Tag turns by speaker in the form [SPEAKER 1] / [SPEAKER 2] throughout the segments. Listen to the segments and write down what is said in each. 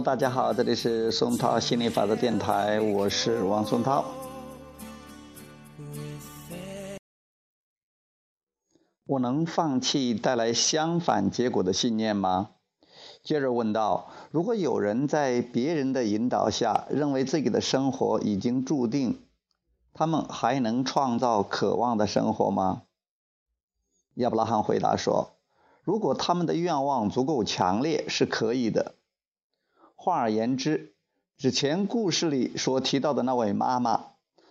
[SPEAKER 1] 大家好，这里是松涛心理法则电台，我是王松涛。我能放弃带来相反结果的信念吗？接着问道：如果有人在别人的引导下认为自己的生活已经注定，他们还能创造渴望的生活吗？亚伯拉罕回答说：如果他们的愿望足够强烈，是可以的。换而言之，之前故事里所提到的那位妈妈，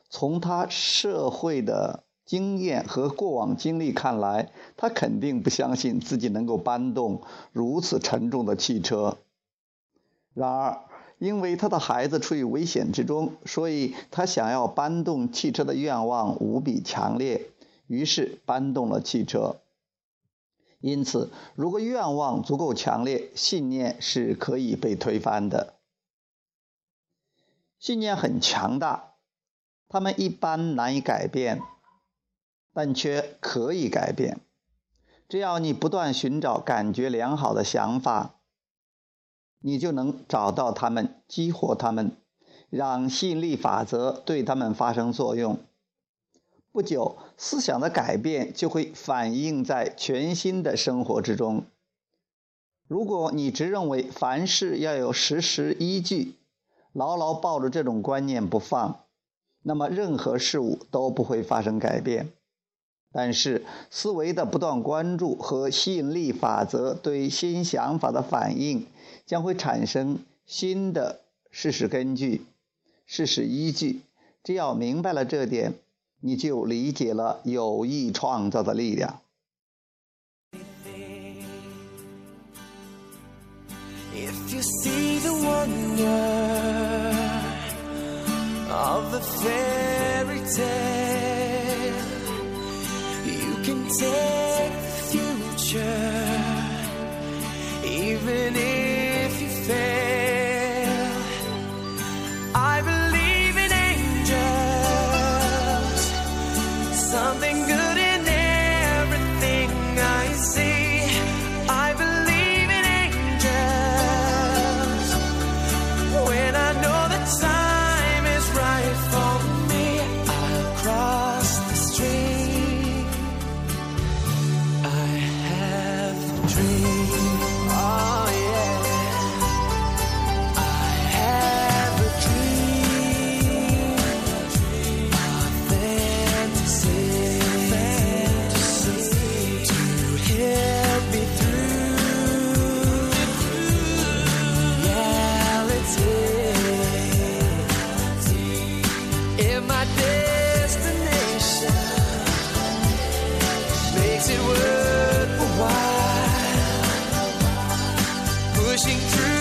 [SPEAKER 1] 从她社会的经验和过往经历看来，她肯定不相信自己能够搬动如此沉重的汽车。然而，因为她的孩子处于危险之中，所以她想要搬动汽车的愿望无比强烈，于是搬动了汽车。因此，如果愿望足够强烈，信念是可以被推翻的。信念很强大，他们一般难以改变，但却可以改变。只要你不断寻找感觉良好的想法，你就能找到他们，激活他们，让吸引力法则对他们发生作用。不久，思想的改变就会反映在全新的生活之中。如果你只认为凡事要有事实依据，牢牢抱着这种观念不放，那么任何事物都不会发生改变。但是，思维的不断关注和吸引力法则对新想法的反应，将会产生新的事实根据、事实依据。只要明白了这点。你就理解了有意创造的力量。
[SPEAKER 2] If you see the wonder of the fairy tale, you can take the future, even if you fail. dream. 心炙